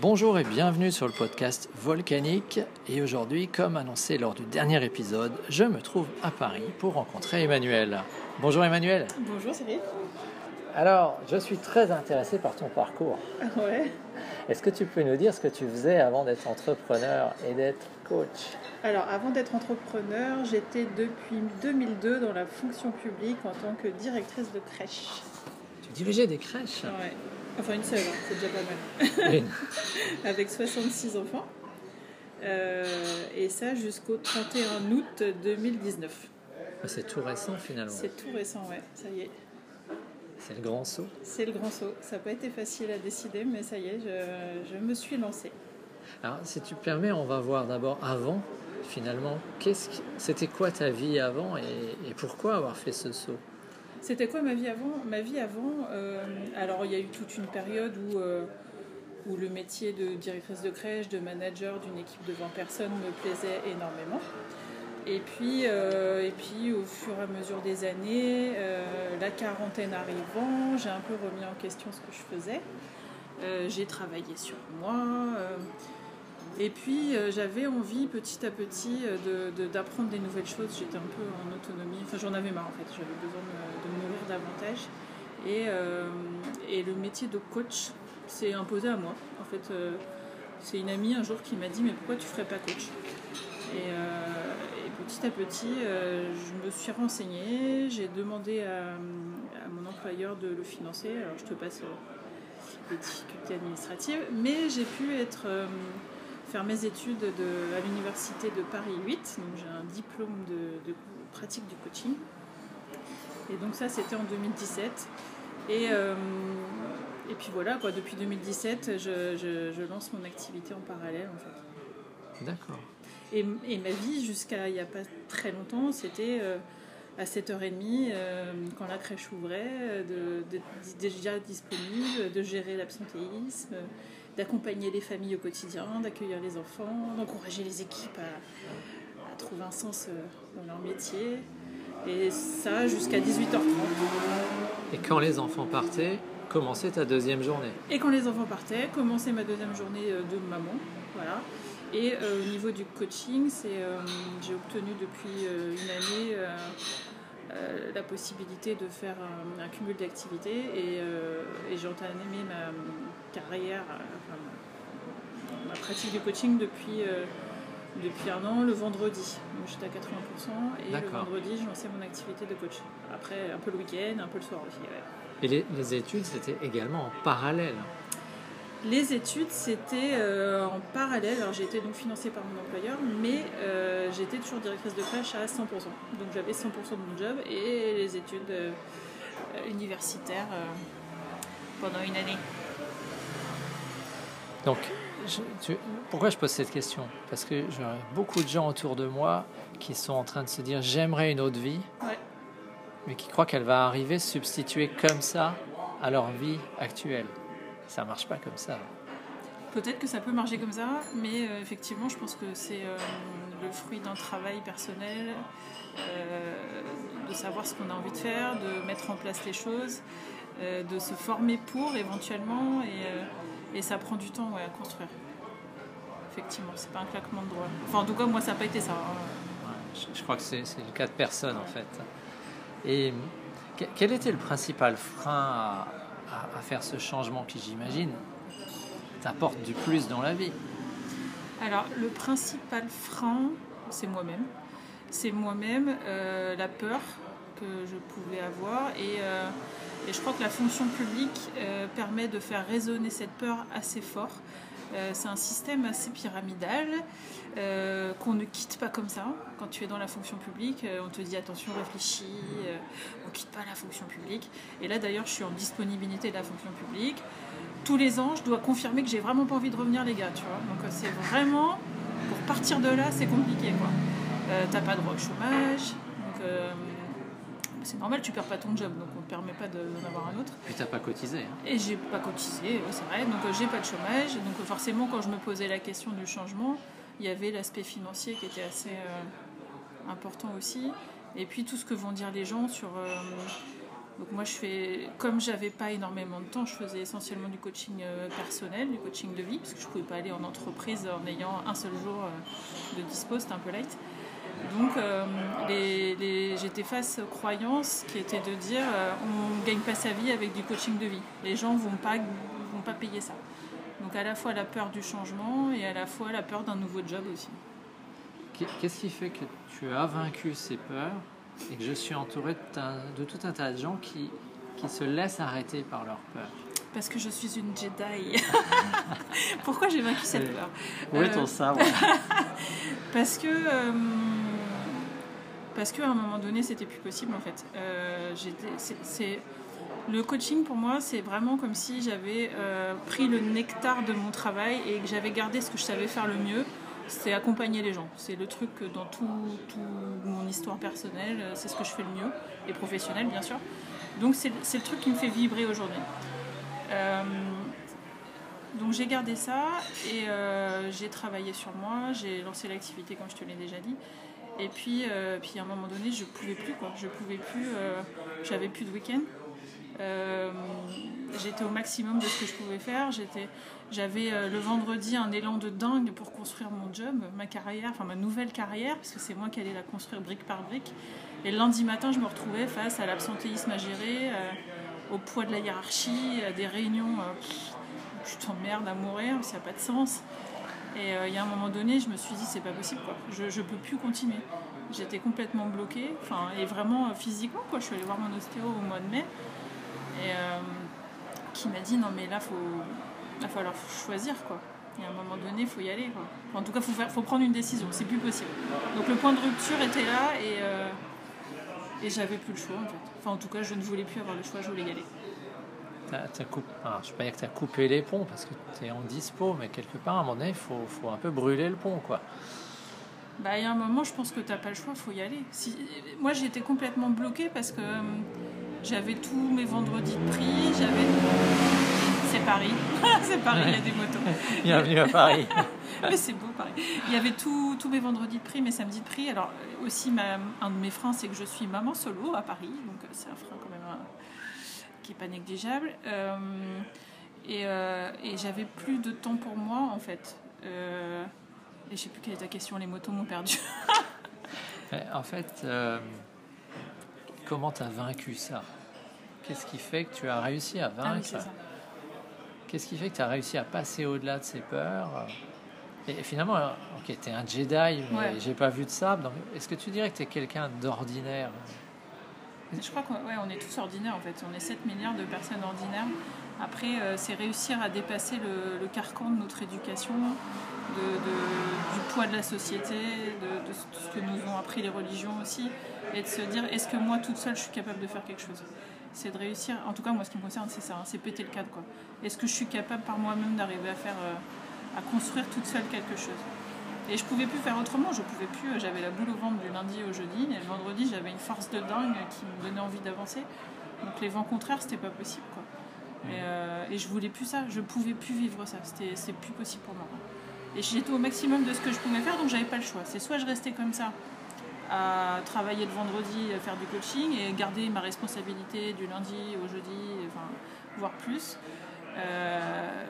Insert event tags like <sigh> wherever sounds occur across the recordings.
Bonjour et bienvenue sur le podcast Volcanique. Et aujourd'hui, comme annoncé lors du dernier épisode, je me trouve à Paris pour rencontrer Emmanuel. Bonjour Emmanuel. Bonjour Cyril. Alors, je suis très intéressé par ton parcours. Ouais. Est-ce que tu peux nous dire ce que tu faisais avant d'être entrepreneur et d'être coach? Alors, avant d'être entrepreneur, j'étais depuis 2002 dans la fonction publique en tant que directrice de crèche. Tu dirigeais des crèches? Ouais. Enfin, une seule, hein, c'est déjà pas mal. Une. <laughs> Avec 66 enfants. Euh, et ça jusqu'au 31 août 2019. C'est tout récent finalement. C'est tout récent, ouais, ça y est. C'est le grand saut. C'est le grand saut. Ça n'a pas été facile à décider, mais ça y est, je, je me suis lancée. Alors, si tu permets, on va voir d'abord avant, finalement, c'était quoi ta vie avant et, et pourquoi avoir fait ce saut? C'était quoi ma vie avant? Ma vie avant, euh, alors il y a eu toute une période où, euh, où le métier de directrice de crèche, de manager d'une équipe de 20 personnes me plaisait énormément. Et puis, euh, et puis au fur et à mesure des années, la quarantaine arrivant, j'ai un peu remis en question ce que je faisais. J'ai travaillé sur moi. Et puis euh, j'avais envie petit à petit euh, d'apprendre des nouvelles choses. J'étais un peu en autonomie. Enfin, j'en avais marre en fait. J'avais besoin de, me nourrir davantage. Et, euh, et le métier de coach s'est imposé à moi. En fait, c'est une amie un jour qui m'a dit Mais pourquoi tu ferais pas coach? Et, et petit à petit, je me suis renseignée. J'ai demandé à, à mon employeur de le financer. Alors, je te passe les difficultés administratives. Mais j'ai pu être. Faire mes études de- à l'université de Paris 8. Donc j'ai un diplôme de, de pratique du coaching. Et donc ça, c'était en 2017. Et, euh, et puis voilà, quoi, depuis 2017, je, je- je lance mon activité en parallèle. En fait. D'accord. Et, et ma vie, jusqu'à il n'y a pas très longtemps, c'était euh, à 7h30, euh, quand la crèche ouvrait, euh, de- de- déjà disponible, de gérer l'absentéisme, d'accompagner les familles au quotidien, d'accueillir les enfants, d'encourager les équipes à, à trouver un sens euh, dans leur métier. Et ça jusqu'à 18h30. Et quand les enfants partaient, commençait ta deuxième journée? Et quand les enfants partaient, commencer ma deuxième journée euh, de maman. Voilà. Et euh, au niveau du coaching, c'est, euh, j'ai obtenu depuis euh, une année euh, la possibilité de faire un, un cumul d'activités et, euh, et j'ai entamé ma carrière, euh, enfin, ma pratique du coaching depuis, euh, depuis un an le vendredi. Donc j'étais à 80% et le vendredi, je lançais mon activité de coach. Après, un peu le week-end, un peu le soir aussi. ouais. Et les, les études, c'était également en parallèle. Les études, c'était euh, en parallèle. Alors, j'ai été donc financée par mon employeur, mais euh, j'étais toujours directrice de crèche à 100%. Donc, j'avais 100% de mon job et les études euh, universitaires pendant une année. Donc, je- tu- pourquoi je pose cette question? Parce que j'aurais beaucoup de gens autour de moi qui sont en train de se dire j'aimerais une autre vie, Ouais. mais qui croient qu'elle va arriver se substituer comme ça à leur vie actuelle. Ça marche pas comme ça. Peut-être que ça peut marcher comme ça, mais euh, effectivement, je pense que c'est euh, le fruit d'un travail personnel, euh, de savoir ce qu'on a envie de faire, de mettre en place les choses, de se former pour éventuellement, et, et ça prend du temps ouais, à construire. Effectivement, c'est pas un claquement de doigts. Enfin, en tout cas, moi, ça n'a pas été ça. hein. Ouais, je, je crois que c'est le cas de personne en fait. Et que- quel était le principal frein à, à- faire ce changement qui, j'imagine, t'apporte du plus dans la vie Alors, le principal frein, c'est moi-même. C'est moi-même, euh, la peur que je pouvais avoir. Et, euh, je crois que la fonction publique euh, permet de faire résonner cette peur assez fort. Euh, c'est un système assez pyramidal euh, qu'on ne quitte pas comme ça. Quand tu es dans la fonction publique, euh, on te dit attention, réfléchis, on quitte pas la fonction publique. Et là d'ailleurs, je suis en disponibilité de la fonction publique. Tous les ans, je dois confirmer que j'ai vraiment pas envie de revenir, les gars. Tu vois Donc c'est vraiment pour partir de là, c'est compliqué. Euh, T'as pas droit au chômage, donc c'est normal, tu perds pas ton job, donc permet pas de- d'en avoir un autre. Puis t'as pas cotisé. hein. Et j'ai pas cotisé, ouais, c'est vrai, donc euh, j'ai pas de chômage. Donc euh, forcément, quand je me posais la question du changement, il y avait l'aspect financier qui était assez euh, important aussi. Et puis tout ce que vont dire les gens sur, euh, Donc moi, je fais, comme j'avais pas énormément de temps, je faisais essentiellement du coaching personnel, du coaching de vie, parce que je pouvais pas aller en entreprise en ayant un seul jour de dispo, c'était un peu light. Donc euh, les, j'étais face aux croyances qui étaient de dire on gagne pas sa vie avec du coaching de vie. Les gens vont pas vont pas payer ça. Donc à la fois la peur du changement et à la fois la peur d'un nouveau job aussi. Qu'est-ce qui fait que tu as vaincu ces peurs et que je suis entouré de, tout un tas de gens qui, qui se laissent arrêter par leur peur Parce que je suis une Jedi. <laughs> Pourquoi j'ai vaincu cette peur? Où est ton euh, sabre? <laughs> Parce que. Euh, parce qu'à un moment donné, c'était plus possible en fait. Euh, le coaching pour moi, c'est vraiment comme si j'avais pris le nectar de mon travail et que j'avais gardé ce que je savais faire le mieux c'est accompagner les gens. C'est le truc que dans toute tout mon histoire personnelle, c'est ce que je fais le mieux, et professionnel bien sûr. Donc c'est le truc qui me fait vibrer aujourd'hui. Euh, donc j'ai gardé ça et euh, j'ai travaillé sur moi, j'ai lancé l'activité comme je te l'ai déjà dit. Et puis, euh, puis à un moment donné, je pouvais plus quoi. Je pouvais plus, j'avais plus de week-end. j'étais au maximum de ce que je pouvais faire. J'étais, j'avais euh, le vendredi un élan de dingue pour construire mon job, ma carrière, enfin ma nouvelle carrière, parce que c'est moi qui allais la construire brique par brique. Et le lundi matin, je me retrouvais face à l'absentéisme à gérer, euh, au poids de la hiérarchie, à des réunions où tu t'emmerdes à mourir, ça n'a pas de sens. Et euh, il y a un moment donné, je me suis dit, c'est pas possible, quoi. je ne peux plus continuer. J'étais complètement bloquée, enfin, et vraiment physiquement, quoi. Je suis allée voir mon ostéo au mois de mai, et qui m'a dit, non mais là, faut il va falloir choisir quoi. Et à un moment donné, il faut y aller. Quoi. En tout cas, il faut, faut, prendre une décision. C'est plus possible. Donc le point de rupture était là et, euh, et j'avais plus le choix en fait. Enfin, en tout cas, je ne voulais plus avoir le choix, je voulais y aller. As, coupé, alors, je ne pas dire que tu as coupé les ponts parce que tu es en dispo, mais quelque part, à un moment donné, il faut, faut, un peu brûler le pont. quoi. Bah, il y a un moment, je pense que tu n'as pas le choix, il faut y aller. Si, moi, j'étais complètement bloquée parce que euh, j'avais tous mes vendredis de prix, j'avais c'est Paris. <laughs> c'est Paris, il y a des motos. <laughs> Bienvenue à Paris. <laughs> mais c'est beau, Paris. Il y avait tous mes vendredis de prix, mes samedis de prix. Alors, aussi, un de mes freins, c'est que je suis maman solo à Paris. Donc, euh, c'est un frein quand même qui n'est pas négligeable. Euh, euh, et, j'avais plus de temps pour moi, en fait. et je sais plus quelle est ta question, les motos m'ont perdu. <laughs> en fait, comment tu as vaincu ça? Qu'est-ce qui fait que tu as réussi à vaincre? ah ça Qu'est-ce qui fait que tu as réussi à passer au-delà de ces peurs? Et finalement, ok, tu es un Jedi, mais j'ai pas vu de ça. Est-ce que tu dirais que tu es quelqu'un d'ordinaire? Je crois qu'on on est tous ordinaires en fait. On est 7 milliards de personnes ordinaires. Après, euh, c'est réussir à dépasser le, carcan de notre éducation, du poids de la société, de, ce que nous ont appris les religions aussi, et de se dire est-ce que moi toute seule je suis capable de faire quelque chose? C'est de réussir, en tout cas moi ce qui me concerne c'est ça, hein, c'est péter le cadre quoi. Est-ce que je suis capable par moi-même d'arriver à faire, euh, à construire toute seule quelque chose? Et je pouvais plus faire autrement, je pouvais plus, euh, j'avais la boule au ventre du lundi au jeudi, et le vendredi j'avais une force de dingue qui me donnait envie d'avancer. Donc les vents contraires c'était pas possible quoi. Et, euh, et, je voulais plus ça, je pouvais plus vivre ça, c'était c'est plus possible pour moi. Et j'étais au maximum de ce que je pouvais faire, donc j'avais pas le choix. C'est soit je restais comme ça, à travailler le vendredi, faire du coaching et garder ma responsabilité du lundi au jeudi, enfin, voire plus. Euh,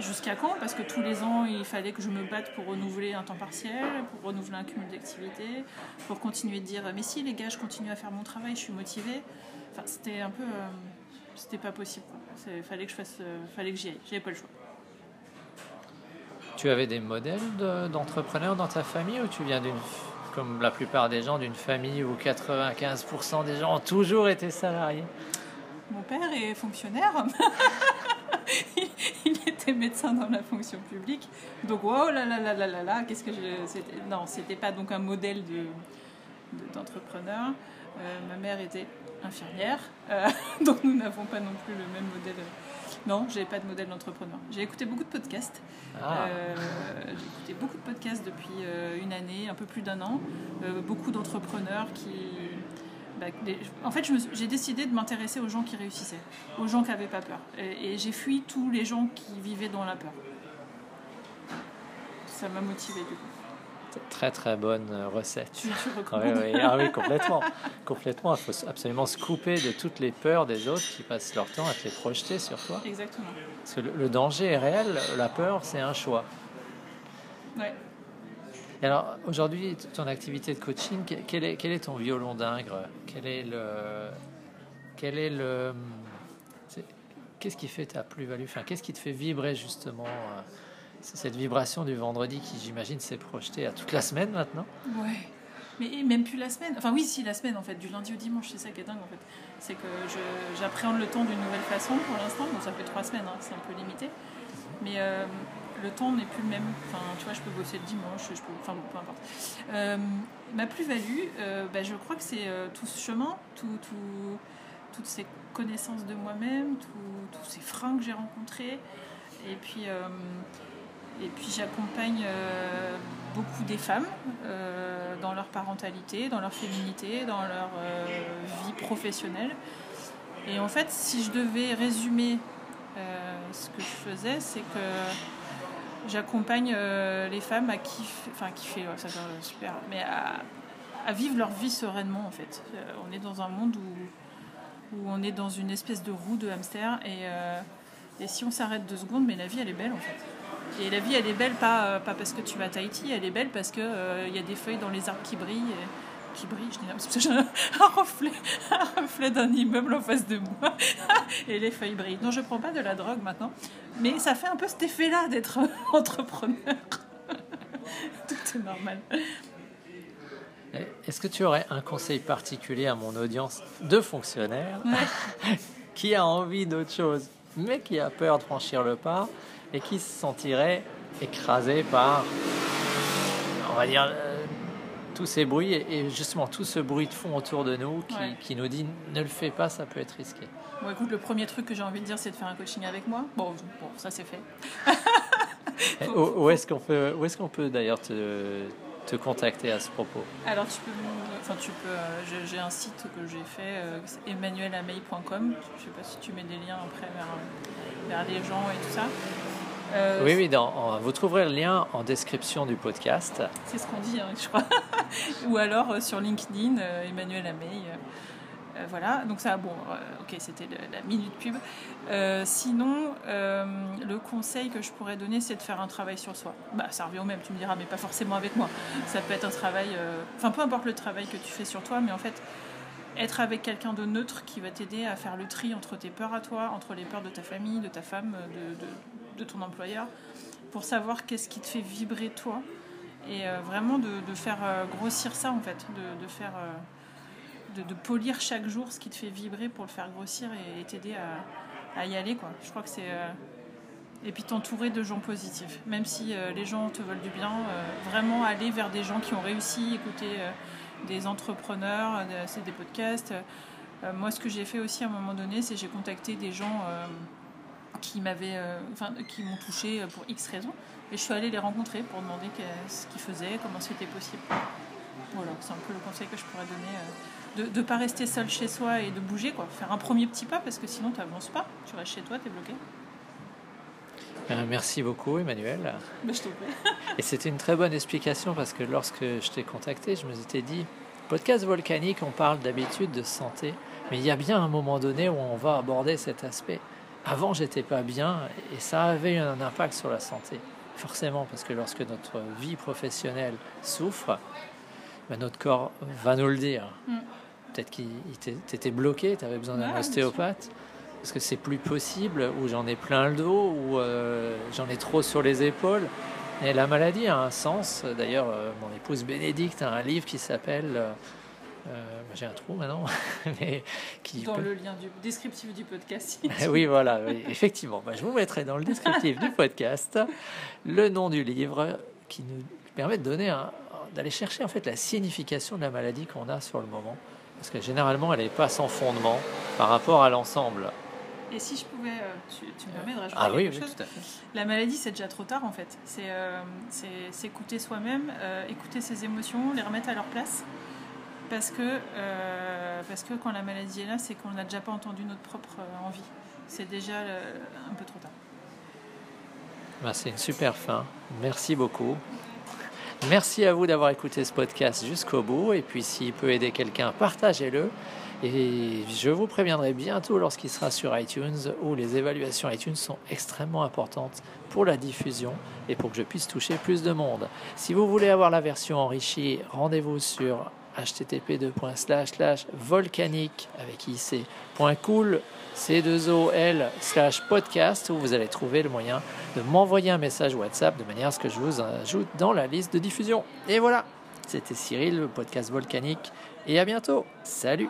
jusqu'à quand? Parce que tous les ans, il fallait que je me batte pour renouveler un temps partiel, pour renouveler un cumul d'activités, pour continuer de dire mais si les gars, je continue à faire mon travail, je suis motivée. Enfin, c'était un peu, euh, c'était pas possible. Il fallait que je fasse, euh, fallait que j'y aille. J'avais pas le choix. Tu avais des modèles d'entrepreneurs dans ta famille ou tu viens d'une comme la plupart des gens d'une famille où 95% des gens ont toujours été salariés Mon père est fonctionnaire. <laughs> il était médecin dans la fonction publique. Donc, oh là là là là là là, qu'est-ce que je. Non, c'était pas donc un modèle d'entrepreneur. De, euh, ma mère était infirmière, euh, <laughs> donc nous n'avons pas non plus le même modèle non, j'ai pas de modèle d'entrepreneur. J'ai écouté beaucoup de podcasts. Ah. Euh, j'ai écouté beaucoup de podcasts depuis euh, une année, un peu plus d'un an. Euh, beaucoup d'entrepreneurs qui. Bah, en fait, j'ai décidé de m'intéresser aux gens qui réussissaient, aux gens qui n'avaient pas peur. Et, j'ai fui tous les gens qui vivaient dans la peur. Ça m'a motivé du coup. Très très bonne recette. Tu, tu oui, ah oui, complètement. complètement. Il faut absolument se couper de toutes les peurs des autres qui passent leur temps à te les projeter sur toi. Exactement. Parce que le, danger est réel, la peur, c'est un choix. Ouais. Et alors, aujourd'hui, ton activité de coaching, quel est, quel est ton violon d'ingre? Quel est le. Quel est le. Qu'est-ce qui fait ta plus-value? Enfin, Qu'est-ce qui te fait vibrer justement euh, cette vibration du vendredi qui, j'imagine, s'est projetée à toute la semaine maintenant Ouais. Mais même plus la semaine. Enfin, oui, si, la semaine en fait, du lundi au dimanche, c'est ça qui est dingue en fait. C'est que j'appréhende le temps d'une nouvelle façon pour l'instant. Bon, ça fait trois semaines, hein, c'est un peu limité. Mais euh, le temps n'est plus le même. Enfin, tu vois, je peux bosser le dimanche, je peux. Enfin, peu importe. Euh, ma plus-value, euh, bah, je crois que c'est tout ce chemin, tout, tout, toutes ces connaissances de moi-même, tous ces freins que j'ai rencontrés. Et puis et puis j'accompagne euh, beaucoup des femmes euh, dans leur parentalité, dans leur féminité, dans leur euh, vie professionnelle. Et en fait, si je devais résumer ce que je faisais, c'est que j'accompagne les femmes à kiffer, enfin kiffer, ça super, mais à, vivre leur vie sereinement en fait. on est dans un monde où, on est dans une espèce de roue de hamster et si on s'arrête deux secondes, mais la vie elle est belle en fait. Et la vie, elle est belle pas, euh, pas parce que tu vas à Tahiti, elle est belle parce qu'il euh, y a des feuilles dans les arbres qui brillent. qui brillent, je dis parce que j'ai <laughs> un reflet, un reflet d'un immeuble en face de moi <laughs> et les feuilles brillent. Non, je prends pas de la drogue maintenant, mais ça fait un peu cet effet-là d'être <laughs> entrepreneur. Tout est normal. Est-ce que tu aurais un conseil particulier à mon audience de fonctionnaires qui a envie d'autre chose, mais qui a peur de franchir le pas et qui se sentirait écrasé par, on va dire, euh, tous ces bruits et justement tout ce bruit de fond autour de nous qui, qui, nous dit ne le fais pas, ça peut être risqué. Bon, écoute, le premier truc que j'ai envie de dire, c'est de faire un coaching avec moi. Bon, bon ça c'est fait. <laughs> où, est-ce qu'on peut, où est-ce qu'on peut d'ailleurs te, te contacter à ce propos Alors tu peux, enfin tu peux, euh, j'ai un site que j'ai fait, euh, emmanuelameil.com. Je sais pas si tu mets des liens après vers, vers les gens et tout ça. Euh, oui, oui, dans, vous trouverez le lien en description du podcast. C'est ce qu'on dit, hein, je crois. <laughs> Ou alors euh, sur LinkedIn, euh, Emmanuel Ameille. voilà, donc ça, bon, ok, c'était la minute pub. sinon, le conseil que je pourrais donner, c'est de faire un travail sur soi. Bah, ça revient au même, tu me diras, mais pas forcément avec moi. Ça peut être un travail, enfin, peu importe le travail que tu fais sur toi, mais en fait, être avec quelqu'un de neutre qui va t'aider à faire le tri entre tes peurs à toi, entre les peurs de ta famille, de ta femme, de de ton employeur pour savoir qu'est-ce qui te fait vibrer toi et euh, vraiment de, faire euh, grossir ça en fait, de, faire euh, de, polir chaque jour ce qui te fait vibrer pour le faire grossir et, t'aider à, y aller quoi. Je crois que c'est et puis t'entourer de gens positifs, même si les gens te veulent du bien, vraiment aller vers des gens qui ont réussi, écouter des entrepreneurs, c'est des podcasts. moi, ce que j'ai fait aussi à un moment donné, c'est j'ai contacté des gens qui m'avaient, euh, enfin, qui m'ont touché pour X raisons. Et je suis allée les rencontrer pour demander ce qu'ils faisaient, comment c'était possible. Voilà, c'est un peu le conseil que je pourrais donner. De ne pas rester seul chez soi et de bouger, quoi. Faire un premier petit pas parce que sinon tu n'avances pas. Tu restes chez toi, tu es bloqué. Euh, merci beaucoup, Emmanuel. Je prie. <laughs> et c'était une très bonne explication parce que lorsque je t'ai contacté, je me suis dit podcast volcanique, on parle d'habitude de santé, mais il y a bien un moment donné où on va aborder cet aspect avant j'étais pas bien et ça avait un impact sur la santé. Forcément, parce que lorsque notre vie professionnelle souffre, ben, notre corps va nous le dire. Mm. Peut-être qu'il t'était bloqué, tu avais besoin d'un ostéopathe, parce que c'est plus possible, ou j'en ai plein le dos, ou euh, j'en ai trop sur les épaules? Et la maladie a un sens. D'ailleurs, euh, mon épouse Bénédicte a un livre qui s'appelle euh, bah, j'ai un trou maintenant. <laughs> mais qui dans le lien du descriptif du podcast. oui, voilà, effectivement. Bah, je vous mettrai dans le descriptif du podcast le nom du livre qui nous permet de donner d'aller chercher en fait la signification de la maladie qu'on a sur le moment. Parce que généralement, elle n'est pas sans fondement par rapport à l'ensemble. Et si je pouvais, euh, tu, me permets de rajouter ah, quelque oui, chose tout à fait. La maladie, c'est déjà trop tard en fait. C'est euh, s'écouter soi-même, écouter ses émotions, les remettre à leur place parce que, euh, parce que quand la maladie est là, c'est qu'on n'a déjà pas entendu notre propre euh, envie. C'est déjà euh, un peu trop tard. Bah, c'est une super fin. Merci beaucoup. Merci à vous d'avoir écouté ce podcast jusqu'au bout. Et puis s'il peut aider quelqu'un, partagez-le. Et je vous préviendrai bientôt lorsqu'il sera sur iTunes, où les évaluations iTunes sont extrêmement importantes pour la diffusion et pour que je puisse toucher plus de monde. Si vous voulez avoir la version enrichie, rendez-vous sur http volcanique avec ic.cool c2ol slash podcast où vous allez trouver le moyen de m'envoyer un message WhatsApp de manière à ce que je vous ajoute dans la liste de diffusion. Et voilà, c'était Cyril, le podcast volcanique, et à bientôt. Salut